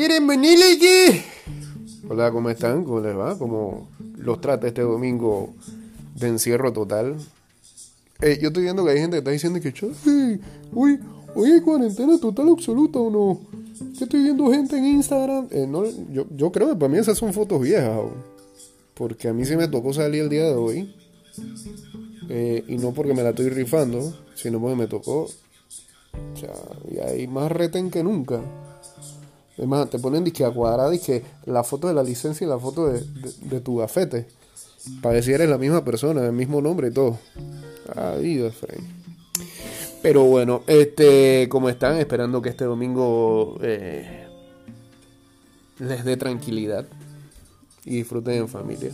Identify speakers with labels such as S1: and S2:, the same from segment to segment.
S1: ¿Quieren venir aquí? Hola, ¿cómo están? ¿Cómo les va? ¿Cómo los trata este domingo de encierro total? Eh, yo estoy viendo que hay gente que está diciendo que sí, uy, hoy hay cuarentena total absoluta o no. Que estoy viendo gente en Instagram. Eh, no, yo, yo creo que para mí esas son fotos viejas. Porque a mí se me tocó salir el día de hoy. Eh, y no porque me la estoy rifando, sino porque me tocó. O sea, y hay más reten que nunca. Además, te ponen disque a cuadrada que la foto de la licencia y la foto de, tu gafete. Para decir eres la misma persona, el mismo nombre y todo. Adiós, Frank. Pero bueno, este, como están, esperando que este domingo eh, les dé tranquilidad y disfruten en familia.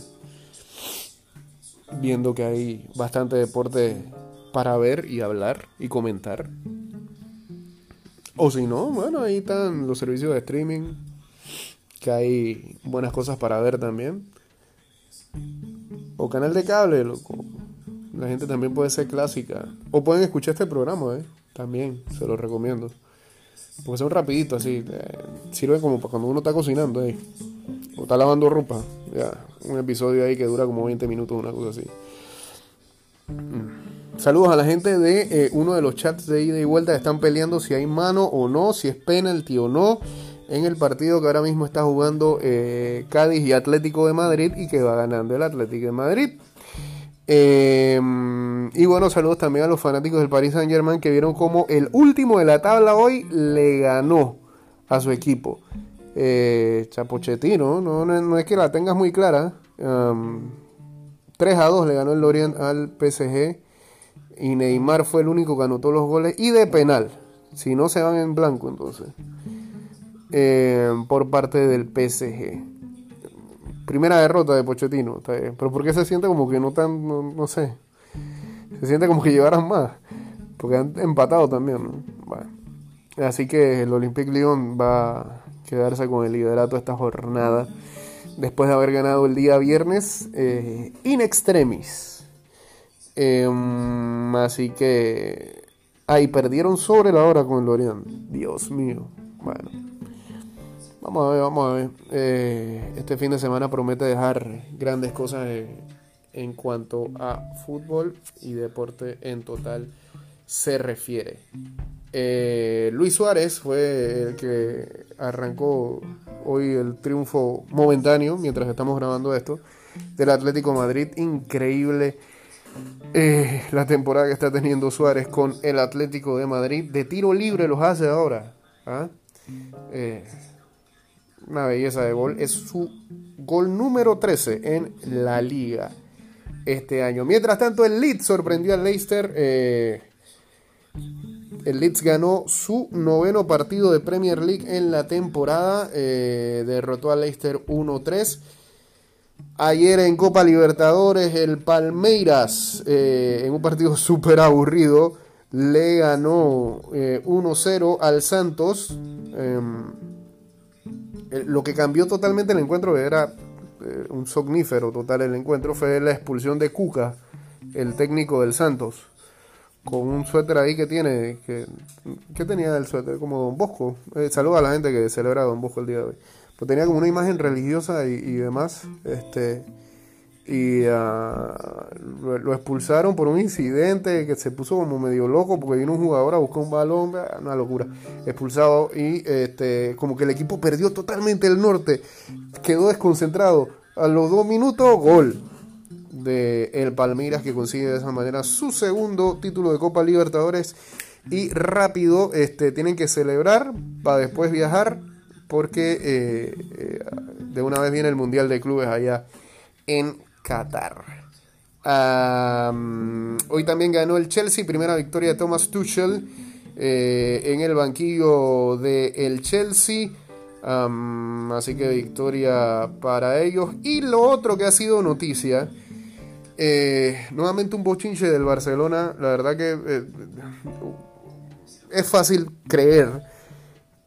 S1: Viendo que hay bastante deporte para ver y hablar y comentar. O si no, bueno, ahí están los servicios de streaming, que hay buenas cosas para ver también. O canal de cable, loco. La gente también puede ser clásica. O pueden escuchar este programa, ¿eh? También, se lo recomiendo. Porque son rapidito así. Eh, sirve como para cuando uno está cocinando, ¿eh? O está lavando ropa. Ya, un episodio ahí que dura como 20 minutos, una cosa así. Mm. Saludos a la gente de eh, uno de los chats de ida y vuelta. Están peleando si hay mano o no, si es penalti o no. En el partido que ahora mismo está jugando eh, Cádiz y Atlético de Madrid y que va ganando el Atlético de Madrid. Em, y bueno, saludos también a los fanáticos del Paris Saint Germain que vieron como el último de la tabla hoy le ganó a su equipo. Eh, Chapochetino, no, no, es que la tengas muy clara. 3 a 2 le ganó el Lorient al PSG y Neymar fue el único que anotó los goles y de penal. Si no se van en blanco entonces. Eh, por parte del PSG. Primera derrota de Pochettino. Pero ¿por qué se siente como que no tan, no, sé? Se siente como que llevaran más. Porque han empatado también. Así que el Olympique Lyon va a quedarse con el liderato esta jornada. Después de haber ganado el día viernes eh, in extremis. Em, así que. Ahí perdieron sobre la hora con el Lorient. Dios mío. Bueno. Vamos a ver, vamos a ver. Eh, este fin de semana promete dejar grandes cosas en cuanto a fútbol y deporte en total se refiere. Eh, Luis Suárez fue el que arrancó hoy el triunfo momentáneo, mientras estamos grabando esto, del Atlético Madrid. Increíble eh, la temporada que está teniendo Suárez con el Atlético de Madrid. De tiro libre los hace ahora. ¿ah? Eh, una belleza de gol. Es su gol número 13 en la liga este año. Mientras tanto, el Leeds sorprendió al Leicester. Eh, el Leeds ganó su noveno partido de Premier League en la temporada. derrotó al Leicester 1-3. Ayer en Copa Libertadores, el Palmeiras, eh, en un partido súper aburrido, le ganó 1-0 eh, al Santos. Em, eh, lo que cambió totalmente el encuentro, era un sognífero total el encuentro, fue la expulsión de Cuca, el técnico del Santos, con un suéter ahí que tiene. Que, ¿Qué tenía el suéter? Como Don Bosco. saluda a la gente que celebra Don Bosco el día de hoy pues tenía como una imagen religiosa y, demás, este, y ah, lo, expulsaron por un incidente que se puso como medio loco porque vino un jugador a buscar un balón, una locura, expulsado y este, como que el equipo perdió totalmente el norte, quedó desconcentrado, a los dos minutos, gol de el Palmeiras que consigue de esa manera su segundo título de Copa Libertadores y rápido este, tienen que celebrar para después viajar porque eh, eh, de una vez viene el Mundial de Clubes allá en Qatar. hoy también ganó el Chelsea, primera victoria de Thomas Tuchel eh, en el banquillo del el Chelsea. así que victoria para ellos. Y lo otro que ha sido noticia, nuevamente un bochinche del Barcelona. La verdad que es fácil creer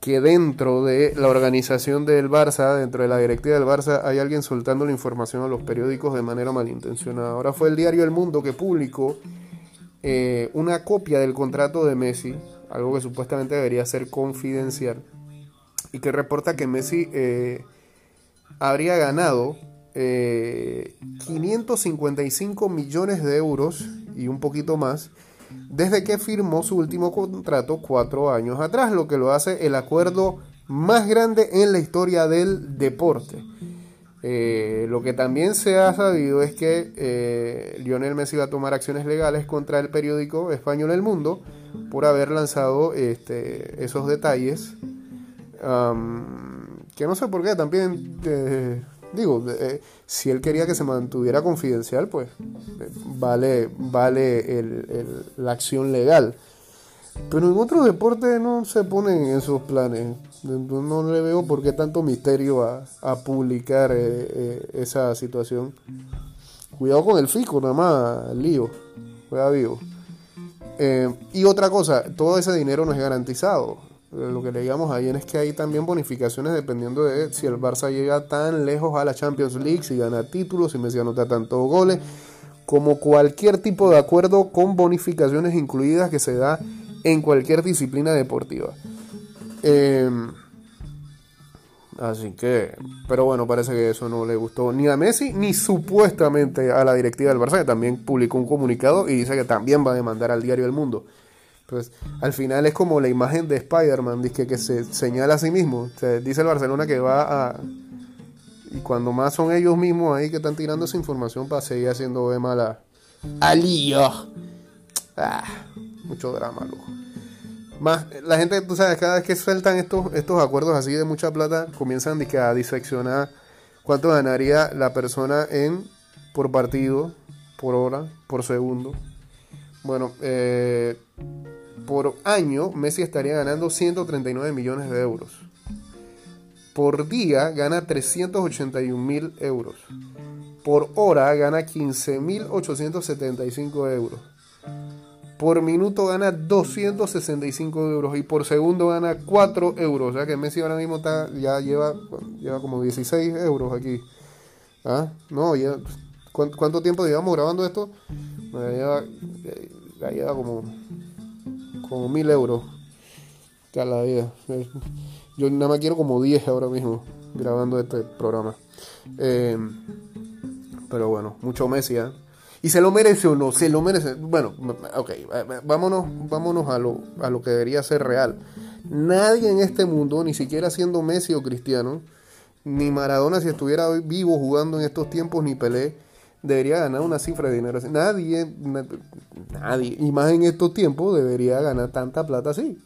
S1: que dentro de la organización del Barça, dentro de la directiva del Barça, hay alguien soltando la información a los periódicos de manera malintencionada. Ahora fue el diario El Mundo que publicó eh, una copia del contrato de Messi, algo que supuestamente debería ser confidencial, y que reporta que Messi habría ganado 555 millones de euros y un poquito más desde que firmó su último contrato cuatro años atrás, lo que lo hace el acuerdo más grande en la historia del deporte. Eh, lo que también se ha sabido es que eh, Lionel Messi va a tomar acciones legales contra el periódico español El Mundo por haber lanzado este, esos detalles. que no sé por qué también eh, Digo, eh, si él quería que se mantuviera confidencial, pues eh, vale, vale la acción legal. Pero en otros deportes no se ponen esos planes. No, le veo por qué tanto misterio a, publicar eh, esa situación. Cuidado con el fisco, nada más, lío. Juega vivo. y otra cosa, todo ese dinero no es garantizado lo que leíamos ayer es que hay también bonificaciones dependiendo de si el Barça llega tan lejos a la Champions League, si gana títulos, si Messi anota tantos goles, como cualquier tipo de acuerdo con bonificaciones incluidas que se da en cualquier disciplina deportiva. Em, así que, pero bueno, parece que eso no le gustó ni a Messi ni supuestamente a la directiva del Barça, que también publicó un comunicado y dice que también va a demandar al diario El Mundo. Pues al final es como la imagen de Spider-Man, que, que se señala a sí mismo. dice el Barcelona que va a... Y cuando más son ellos mismos ahí que están tirando esa información para seguir haciendo de mala... ¡Alío! Ah, mucho drama, loco. Más, la gente, tú sabes, cada vez que sueltan estos, estos acuerdos así de mucha plata, comienzan a diseccionar cuánto ganaría la persona en por partido, por hora, por segundo. Bueno, eh, por año Messi estaría ganando 139 millones de euros. Por día gana 381 mil euros. Por hora gana 15.875 euros. Por minuto gana 265 euros y por segundo gana 4 euros. O sea que Messi ahora mismo está, ya lleva, lleva como 16 euros aquí. ¿Ah? No, ya, ¿cuánto, tiempo llevamos grabando esto? Ya ya lleva como como mil euros. La vida. Yo nada más quiero como 10 ahora mismo grabando este programa. Eh, pero bueno, mucho Messi, ¿eh? ¿Y se lo merece o no? Se lo merece. Bueno, ok, vámonos, vámonos a lo, a lo que debería ser real. Nadie en este mundo, ni siquiera siendo Messi o Cristiano, ni Maradona si estuviera vivo jugando en estos tiempos, ni Pelé, debería ganar una cifra de dinero así. Nadie, nadie, y más en estos tiempos, debería ganar tanta plata así.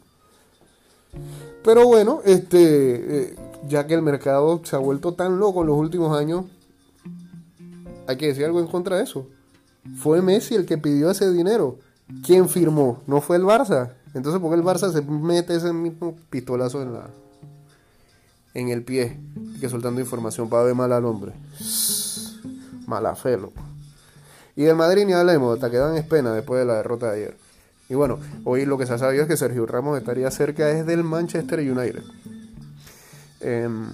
S1: Pero bueno, este, eh, ya que el mercado se ha vuelto tan loco en los últimos años, hay que decir algo en contra de eso. Fue Messi el que pidió ese dinero. ¿Quién firmó? No fue el Barça. Entonces, ¿por qué el Barça se mete ese mismo pistolazo en la en el pie? Que soltando información para ver mal al hombre. Mala loco. Y del Madrid ni hablemos, hasta quedan en pena después de la derrota de ayer. Y bueno, hoy lo que se ha sabido es que Sergio Ramos estaría cerca es del Manchester United. Em,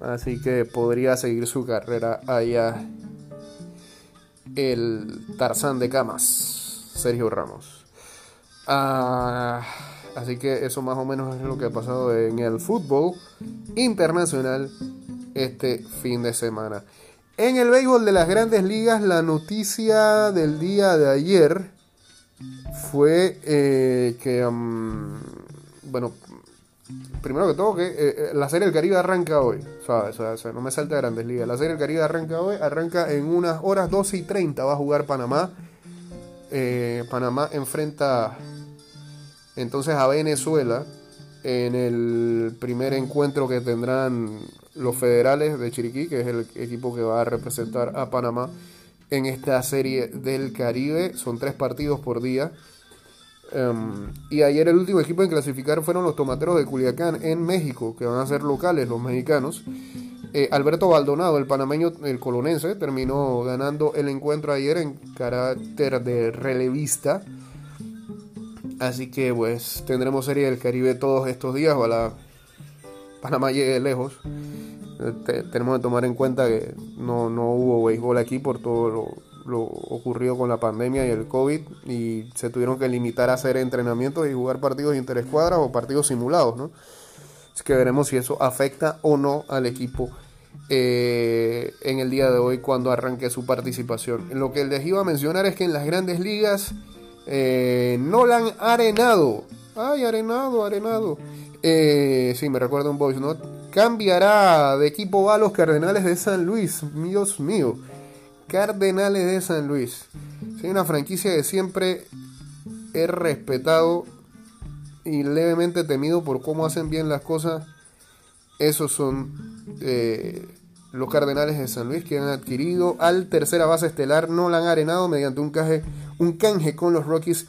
S1: así que podría seguir su carrera allá el Tarzán de Camas, Sergio Ramos. Ah, así que eso más o menos es lo que ha pasado en el fútbol internacional este fin de semana. En el béisbol de las grandes ligas, la noticia del día de ayer fue eh, que, bueno, primero que todo, que eh, eh, la Serie del Caribe arranca hoy, ¿sabes? No me salte de grandes ligas. La Serie del Caribe arranca hoy, arranca en unas horas 12 y 30, va a jugar Panamá. Panamá enfrenta entonces a Venezuela en el primer encuentro que tendrán los federales de Chiriquí, que es el equipo que va a representar a Panamá en esta serie del Caribe. Son tres partidos por día. Em, y ayer el último equipo en clasificar fueron los Tomateros de Culiacán en México, que van a ser locales los mexicanos. Eh, Alberto Baldonado, el panameño, el colonense, terminó ganando el encuentro ayer en carácter de relevista. Así que pues tendremos serie del Caribe todos estos días. Ojalá Panamá llegue lejos. tenemos que tomar en cuenta que no, hubo béisbol aquí por todo lo, ocurrido con la pandemia y el COVID y se tuvieron que limitar a hacer entrenamientos y jugar partidos interescuadras o partidos simulados, ¿no? Así que veremos si eso afecta o no al equipo eh, en el día de hoy cuando arranque su participación. Lo que les iba a mencionar es que en las grandes ligas eh, Nolan Arenado, ay Arenado, Arenado, eh, sí, me recuerda un voice note, cambiará de equipo a los Cardenales de San Luis, Dios mío, Cardenales de San Luis. Soy una franquicia que siempre he respetado y levemente temido por cómo hacen bien las cosas. Esos son eh, los Cardenales de San Luis que han adquirido al tercera base estelar. Nolan Arenado mediante un canje, un canje con los Rockies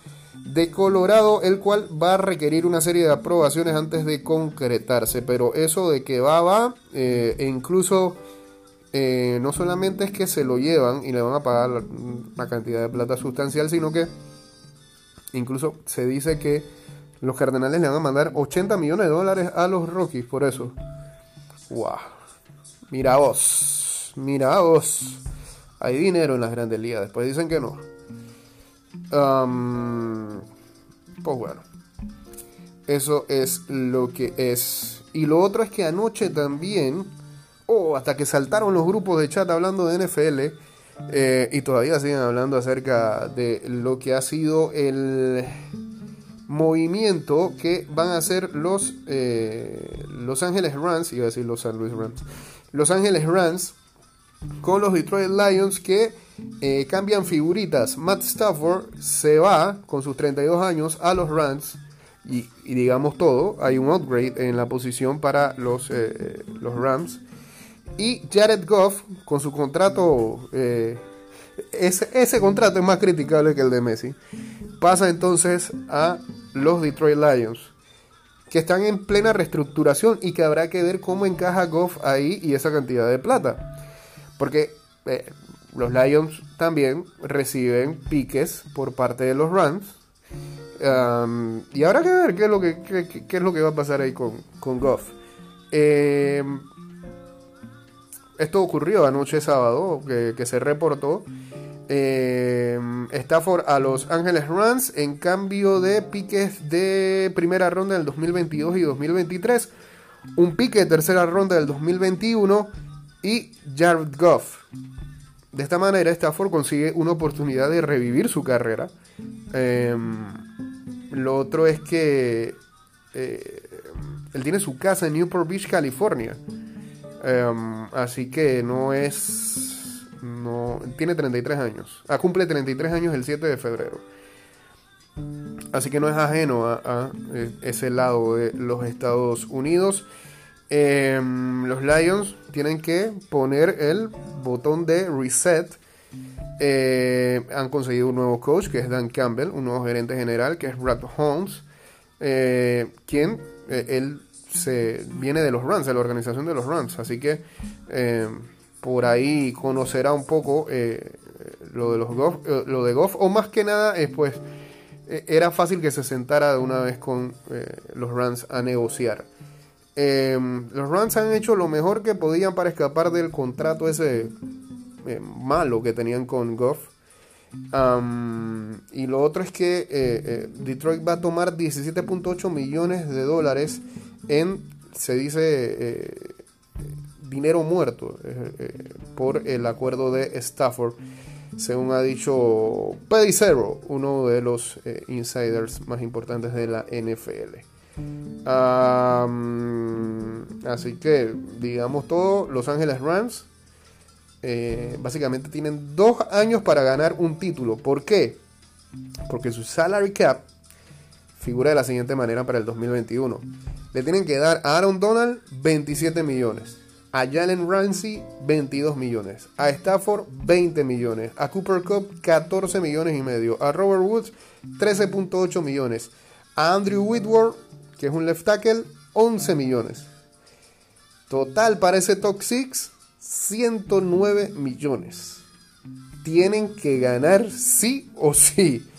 S1: de Colorado, el cual va a requerir una serie de aprobaciones antes de concretarse. Pero eso de que va, va, eh, e incluso eh, no solamente es que se lo llevan y le van a pagar una cantidad de plata sustancial, sino que incluso se dice que los Cardenales le van a mandar 80 millones de dólares a los Rockies por eso. ¡Wow! Mira vos, mira vos. Hay dinero en las grandes ligas, después dicen que no. Pues bueno, eso es lo que es. Y lo otro es que anoche también, oh, hasta que saltaron los grupos de chat hablando de NFL, eh, y todavía siguen hablando acerca de lo que ha sido el movimiento que van a hacer los eh, Los Ángeles Rams, iba a decir los San Luis Rams, los Ángeles Rams con los Detroit Lions que eh, cambian figuritas. Matt Stafford se va con sus 32 años a los Rams y, digamos todo, hay un upgrade en la posición para los, eh, los Rams. Y Jared Goff con su contrato, eh, ese, ese contrato es más criticable que el de Messi, pasa entonces a los Detroit Lions que están en plena reestructuración y que habrá que ver cómo encaja Goff ahí y esa cantidad de plata. Porque eh, los Lions también reciben piques por parte de los Rams. y habrá que ver qué es lo que, va a pasar ahí con, Goff. Em, esto ocurrió anoche sábado, que, se reportó. Eh, Stafford a Los Ángeles Rams en cambio de piques de primera ronda del 2022 y 2023. Un pique de tercera ronda del 2021 y Jared Goff. De esta manera, Stafford consigue una oportunidad de revivir su carrera. Em, lo otro es que eh, él tiene su casa en Newport Beach, California. Em, así que no es no, tiene 33 años. Ah, cumple 33 años el 7 de febrero. Así que no es ajeno a, eh, ese lado de los Estados Unidos. Em, los Lions tienen que poner el botón de reset. Eh, han conseguido un nuevo coach que es Dan Campbell, un nuevo gerente general que es Brad Holmes, eh, quien él se viene de los Rams, de la organización de los Rams. Así que por ahí conocerá un poco eh, lo de los Goff, eh, lo de o más que nada, es pues eh, era fácil que se sentara de una vez con los Rams a negociar. Em, los Rams han hecho lo mejor que podían para escapar del contrato ese malo que tenían con Goff. y lo otro es que Detroit va a tomar 17.8 millones de dólares en, se dice, dinero muerto eh, eh, por el acuerdo de Stafford, según ha dicho Pedicero, uno de los eh, insiders más importantes de la NFL. Así que, digamos todo, Los Ángeles Rams básicamente tienen dos años para ganar un título. ¿Por qué? Porque su salary cap figura de la siguiente manera para el 2021. Le tienen que dar a Aaron Donald 27 millones. A Jalen Ramsey, 22 millones. A Stafford, 20 millones. A Cooper Cup, 14 millones y medio. A Robert Woods, 13.8 millones. A Andrew Whitworth, que es un left tackle, 11 millones. Total para ese top 6, 109 millones. Tienen que ganar sí o sí.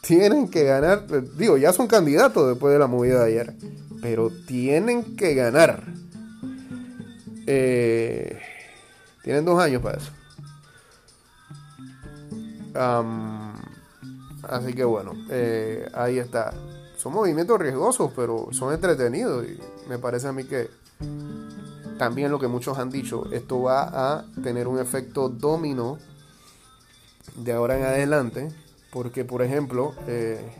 S1: Tienen que ganar. Digo, ya son candidatos después de la movida de ayer. Pero tienen que ganar. Eh, tienen dos años para eso. así que bueno, eh, ahí está son movimientos riesgosos, pero son entretenidos y me parece a mí que también lo que muchos han dicho, esto va a tener un efecto domino de ahora en adelante, porque por ejemplo, eh,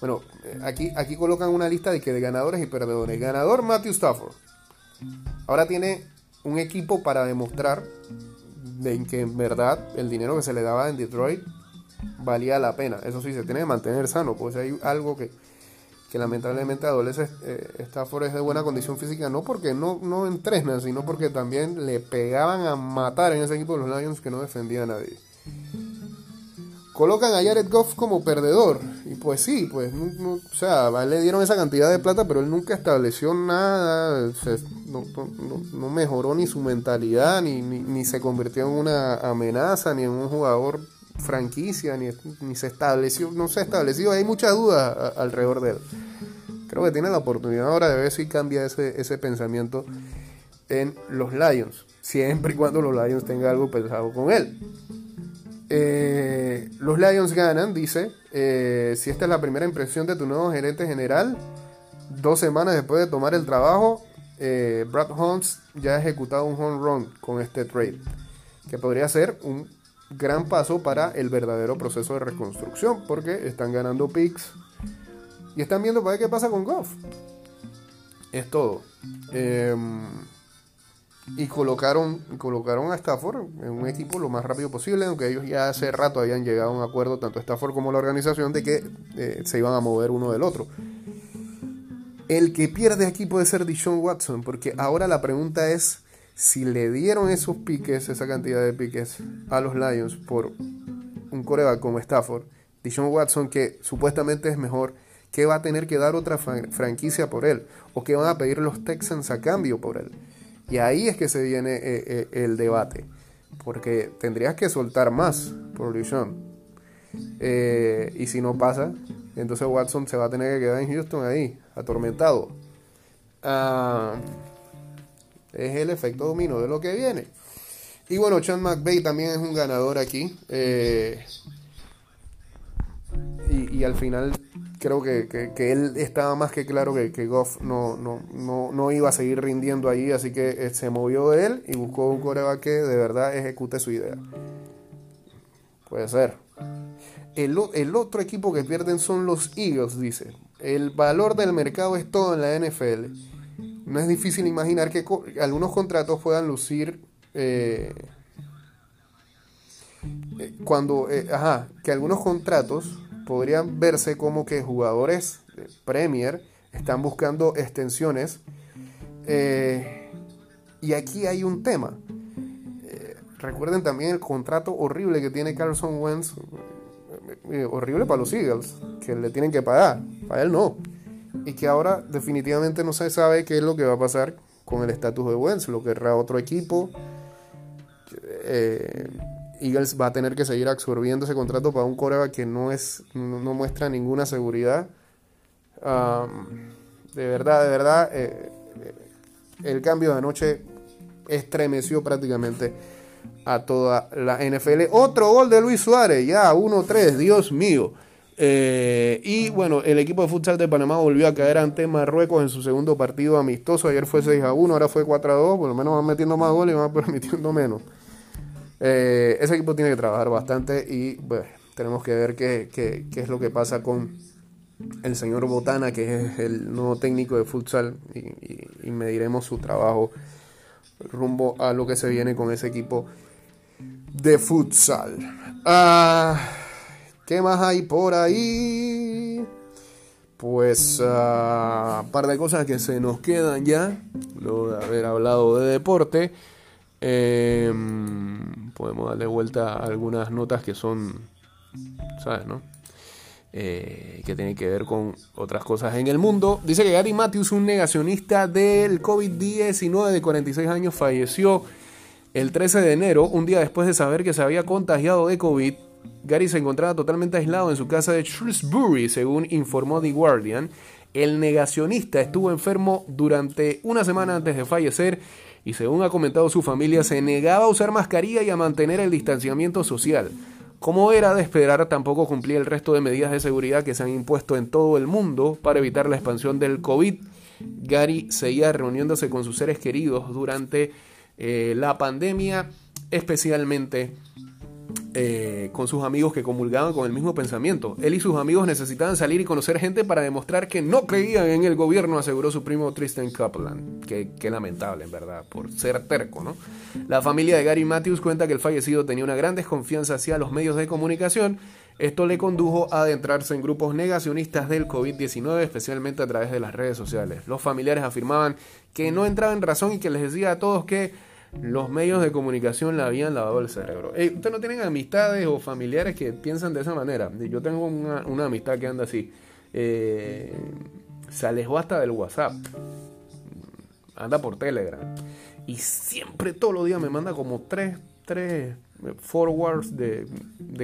S1: bueno, aquí, aquí colocan una lista de que de ganadores y perdedores. Ganador Matthew Stafford. Ahora tiene un equipo para demostrar de que en verdad el dinero que se le daba en Detroit valía la pena. Eso sí, se tiene que mantener sano, pues hay algo que, lamentablemente adolece eh, Stafford de buena condición física, no porque no, no entrena, sino porque también le pegaban a matar en ese equipo de los Lions que no defendía a nadie. Colocan a Jared Goff como perdedor. Y pues sí, pues, o sea, le dieron esa cantidad de plata, pero él nunca estableció nada, no, mejoró ni su mentalidad, ni, ni, se convirtió en una amenaza, ni en un jugador franquicia, ni, se estableció, no se ha establecido, hay muchas dudas alrededor de él. Creo que tiene la oportunidad ahora de ver si cambia ese, ese pensamiento en los Lions, siempre y cuando los Lions tengan algo pensado con él. Eh, los Lions ganan, dice. Eh, si esta es la primera impresión de tu nuevo gerente general, dos semanas después de tomar el trabajo, eh, Brad Holmes ya ha ejecutado un home run con este trade, que podría ser un gran paso para el verdadero proceso de reconstrucción, porque están ganando picks y están viendo para ver qué pasa con Goff. Es todo. Em, y colocaron, colocaron a Stafford en un equipo lo más rápido posible, aunque ellos ya hace rato habían llegado a un acuerdo, tanto Stafford como la organización, de que eh, se iban a mover uno del otro. El que pierde aquí puede ser Dishon Watson, porque ahora la pregunta es si le dieron esos piques, esa cantidad de piques a los Lions por un coreback como Stafford, Dishon Watson, que supuestamente es mejor, ¿qué va a tener que dar otra franquicia por él? ¿O qué van a pedir los Texans a cambio por él? Y ahí es que se viene eh, eh, el debate. Porque tendrías que soltar más por Luchon. Eh, y si no pasa, entonces Watson se va a tener que quedar en Houston ahí, atormentado. Ah, es el efecto domino de lo que viene. Y bueno, Chan McVeigh también es un ganador aquí. y, y, al final creo que, él estaba más que claro que, que Goff no, no, iba a seguir rindiendo ahí, así que eh, se movió de él y buscó un coreback que de verdad ejecute su idea. Puede ser. El, el, otro equipo que pierden son los Eagles, dice. El valor del mercado es todo en la NFL. No es difícil imaginar que algunos contratos puedan lucir eh, eh, cuando, ajá, que algunos contratos podrían verse como que jugadores de Premier están buscando extensiones. Eh, y aquí hay un tema. Eh, recuerden también el contrato horrible que tiene Carlson Wentz. Eh, horrible para los Eagles, que le tienen que pagar. Para él no. Y que ahora definitivamente no se sabe qué es lo que va a pasar con el estatus de Wentz. Lo querrá otro equipo. Eagles va a tener que seguir absorbiendo ese contrato para un coreback que no es no, muestra ninguna seguridad. de verdad, de verdad, eh, el cambio de anoche estremeció prácticamente a toda la NFL. Otro gol de Luis Suárez, ya 1-3, Dios mío. Eh, y bueno, el equipo de futsal de Panamá volvió a caer ante Marruecos en su segundo partido amistoso. Ayer fue 6 a 1, ahora fue 4 a 2. Por lo menos van metiendo más goles y van permitiendo menos. Eh, ese equipo tiene que trabajar bastante y pues, tenemos que ver qué, qué, qué, es lo que pasa con el señor Botana, que es el nuevo técnico de futsal, y, y, mediremos su trabajo rumbo a lo que se viene con ese equipo de futsal. Ah, ¿Qué más hay por ahí? Pues un ah, par de cosas que se nos quedan ya, luego de haber hablado de deporte. Eh, podemos darle vuelta a algunas notas que son, ¿sabes, no? Eh, que tienen que ver con otras cosas en el mundo. Dice que Gary Matthews, un negacionista del COVID-19 de 46 años, falleció el 13 de enero, un día después de saber que se había contagiado de COVID. Gary se encontraba totalmente aislado en su casa de Shrewsbury, según informó The Guardian. El negacionista estuvo enfermo durante una semana antes de fallecer y según ha comentado su familia, se negaba a usar mascarilla y a mantener el distanciamiento social. Como era de esperar, tampoco cumplía el resto de medidas de seguridad que se han impuesto en todo el mundo para evitar la expansión del COVID. Gary seguía reuniéndose con sus seres queridos durante eh, la pandemia, especialmente eh, con sus amigos que comulgaban con el mismo pensamiento. Él y sus amigos necesitaban salir y conocer gente para demostrar que no creían en el gobierno, aseguró su primo Tristan Copeland. Qué, lamentable, en verdad, por ser terco, ¿no? La familia de Gary Matthews cuenta que el fallecido tenía una gran desconfianza hacia los medios de comunicación. Esto le condujo a adentrarse en grupos negacionistas del COVID-19, especialmente a través de las redes sociales. Los familiares afirmaban que no entraba en razón y que les decía a todos que los medios de comunicación le habían lavado el cerebro. ¿Ustedes no tienen amistades o familiares que piensan de esa manera? Yo tengo una, amistad que anda así. Eh, se alejó hasta del WhatsApp. Anda por Telegram. Y siempre, todos los días, me manda como tres, tres forwards de,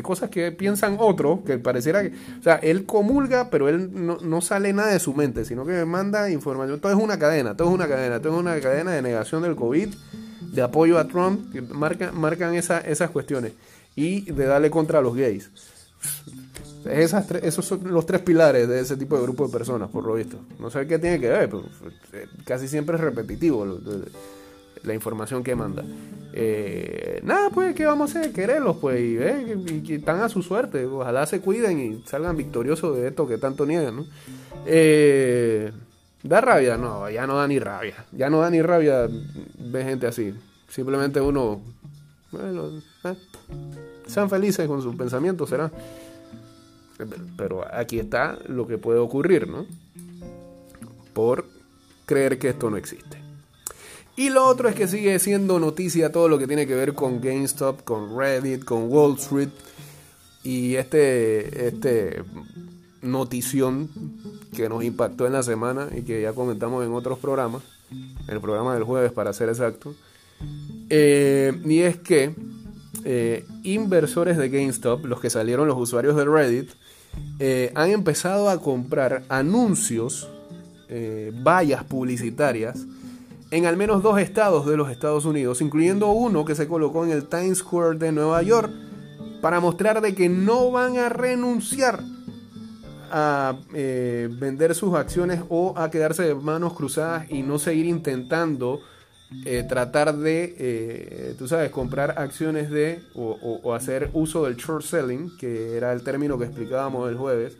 S1: cosas que piensan otros, que pareciera que, o sea, él comulga, pero él no, no, sale nada de su mente, sino que me manda información. Todo es una cadena, todo es una cadena, todo es una cadena de negación del COVID de apoyo a Trump, que marcan, esas cuestiones, y de darle contra a los gays. Esas esos son los tres pilares de ese tipo de grupo de personas, por lo visto. No sé qué tiene que ver, pero eh, casi siempre es repetitivo la información que manda. Eh, nada, pues, ¿qué vamos a hacer? Quererlos, pues, y, que están a su suerte. Ojalá se cuiden y salgan victoriosos de esto que tanto niegan, ¿no? Eh, ¿Da rabia? No, ya no da ni rabia. Ya no da ni rabia ver gente así. Simplemente uno. Bueno, eh, sean felices con sus pensamientos, será. Pero aquí está lo que puede ocurrir, ¿no? Por creer que esto no existe. Y lo otro es que sigue siendo noticia todo lo que tiene que ver con GameStop, con Reddit, con Wall Street. Y este, este notición que nos impactó en la semana y que ya comentamos en otros programas, el programa del jueves para ser exacto, eh, y es que eh, inversores de GameStop, los que salieron los usuarios de Reddit, eh, han empezado a comprar anuncios, vallas publicitarias, en al menos dos estados de los Estados Unidos, incluyendo uno que se colocó en el Times Square de Nueva York, para mostrar de que no van a renunciar a eh, vender sus acciones o a quedarse de manos cruzadas y no seguir intentando eh, tratar de, eh, tú sabes, comprar acciones de o, hacer uso del short selling, que era el término que explicábamos el jueves,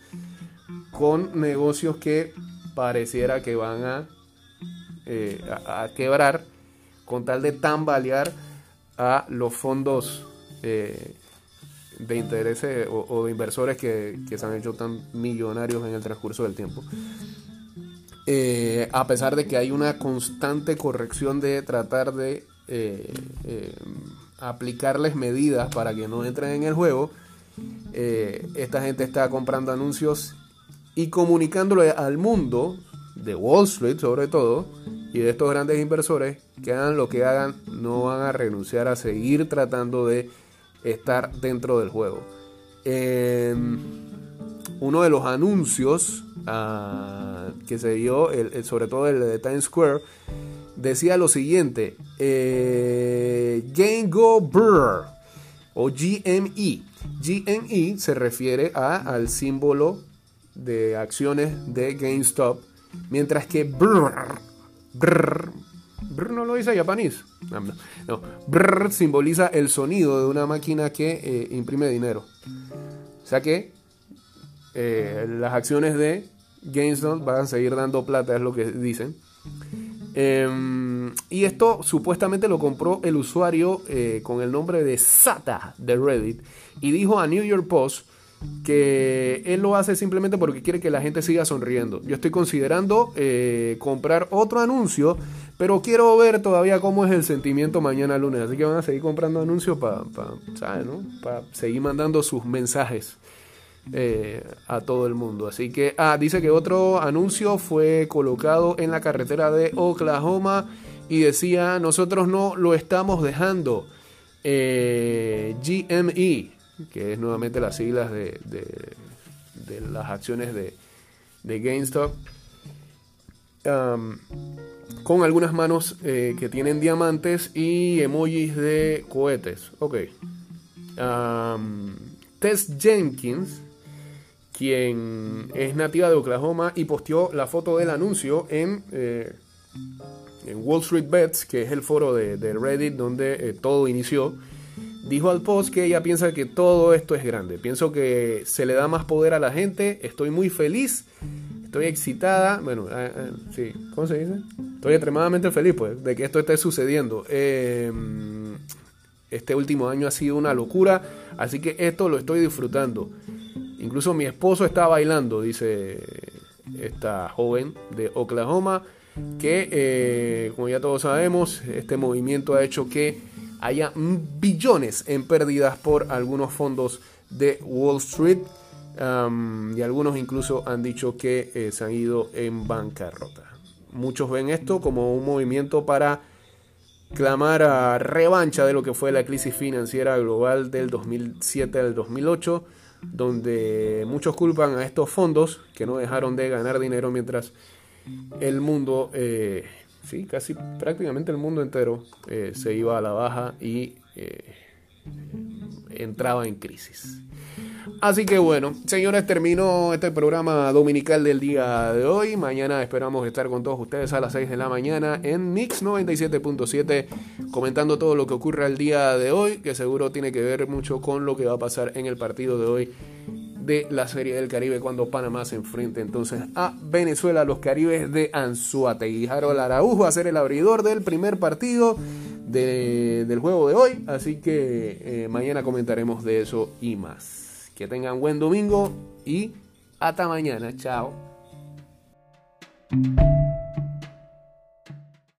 S1: con negocios que pareciera que van a, a, quebrar con tal de tambalear a los fondos de intereses o, de inversores que, se han hecho tan millonarios en el transcurso del tiempo. Eh, a pesar de que hay una constante corrección de tratar de eh, eh, aplicarles medidas para que no entren en el juego, esta gente está comprando anuncios y comunicándole al mundo, de Wall Street sobre todo, y de estos grandes inversores, que hagan lo que hagan, no van a renunciar a seguir tratando de estar dentro del juego. Uno de los anuncios ah, que se dio, sobre todo el de Times Square, decía lo siguiente: eh, Game Go Brr o GME. GME se refiere al símbolo de acciones de GameStop, mientras que Brr, brr Brr no lo dice japonés. No, Brr simboliza el sonido de una máquina que eh, imprime dinero. O sea que eh, las acciones de GameStop van a seguir dando plata, es lo que dicen. Em, y esto supuestamente lo compró el usuario eh, con el nombre de Sata de Reddit y dijo a New York Post que él lo hace simplemente porque quiere que la gente siga sonriendo. Yo estoy considerando comprar otro anuncio, pero quiero ver todavía cómo es el sentimiento mañana lunes. Así que van a seguir comprando anuncios para seguir mandando sus mensajes eh, a todo el mundo. Así que, ah, dice que otro anuncio fue colocado en la carretera de Oklahoma y decía, nosotros no lo estamos dejando. Eh, GME que es nuevamente las siglas de, de, las acciones de, de GameStop, con algunas manos eh, que tienen diamantes y emojis de cohetes. Ok. Tess Jenkins, quien es nativa de Oklahoma y posteó la foto del anuncio en, eh, Wall Street Bets, que es el foro de, Reddit donde eh, todo inició. Dijo al post que ella piensa que todo esto es grande. Pienso que se le da más poder a la gente. Estoy muy feliz. Estoy excitada. Bueno, ah, ah, sí, ¿cómo se dice? Estoy extremadamente feliz, pues, de que esto esté sucediendo. Em, este último año ha sido una locura. Así que esto lo estoy disfrutando. Incluso mi esposo está bailando, dice esta joven de Oklahoma, que eh, como ya todos sabemos, este movimiento ha hecho que haya billones en pérdidas por algunos fondos de Wall Street y algunos incluso han dicho que eh, se han ido en bancarrota. Muchos ven esto como un movimiento para clamar a revancha de lo que fue la crisis financiera global del 2007 al 2008 donde muchos culpan a estos fondos que no dejaron de ganar dinero mientras el mundo, eh, sí, casi prácticamente el mundo entero eh, se iba a la baja y entraba en crisis. Así que bueno, señores, termino este programa dominical del día de hoy. Mañana esperamos estar con todos ustedes a las 6 de la mañana en Mix 97.7 comentando todo lo que ocurre el día de hoy, que seguro tiene que ver mucho con lo que va a pasar en el partido de hoy de la Serie del Caribe cuando Panamá se enfrente entonces a Venezuela, los Caribes de Anzuategui. Harold Araujo va a ser el abridor del primer partido del juego de hoy, así que eh, mañana comentaremos de eso y más. Que tengan buen domingo y hasta mañana. Chao.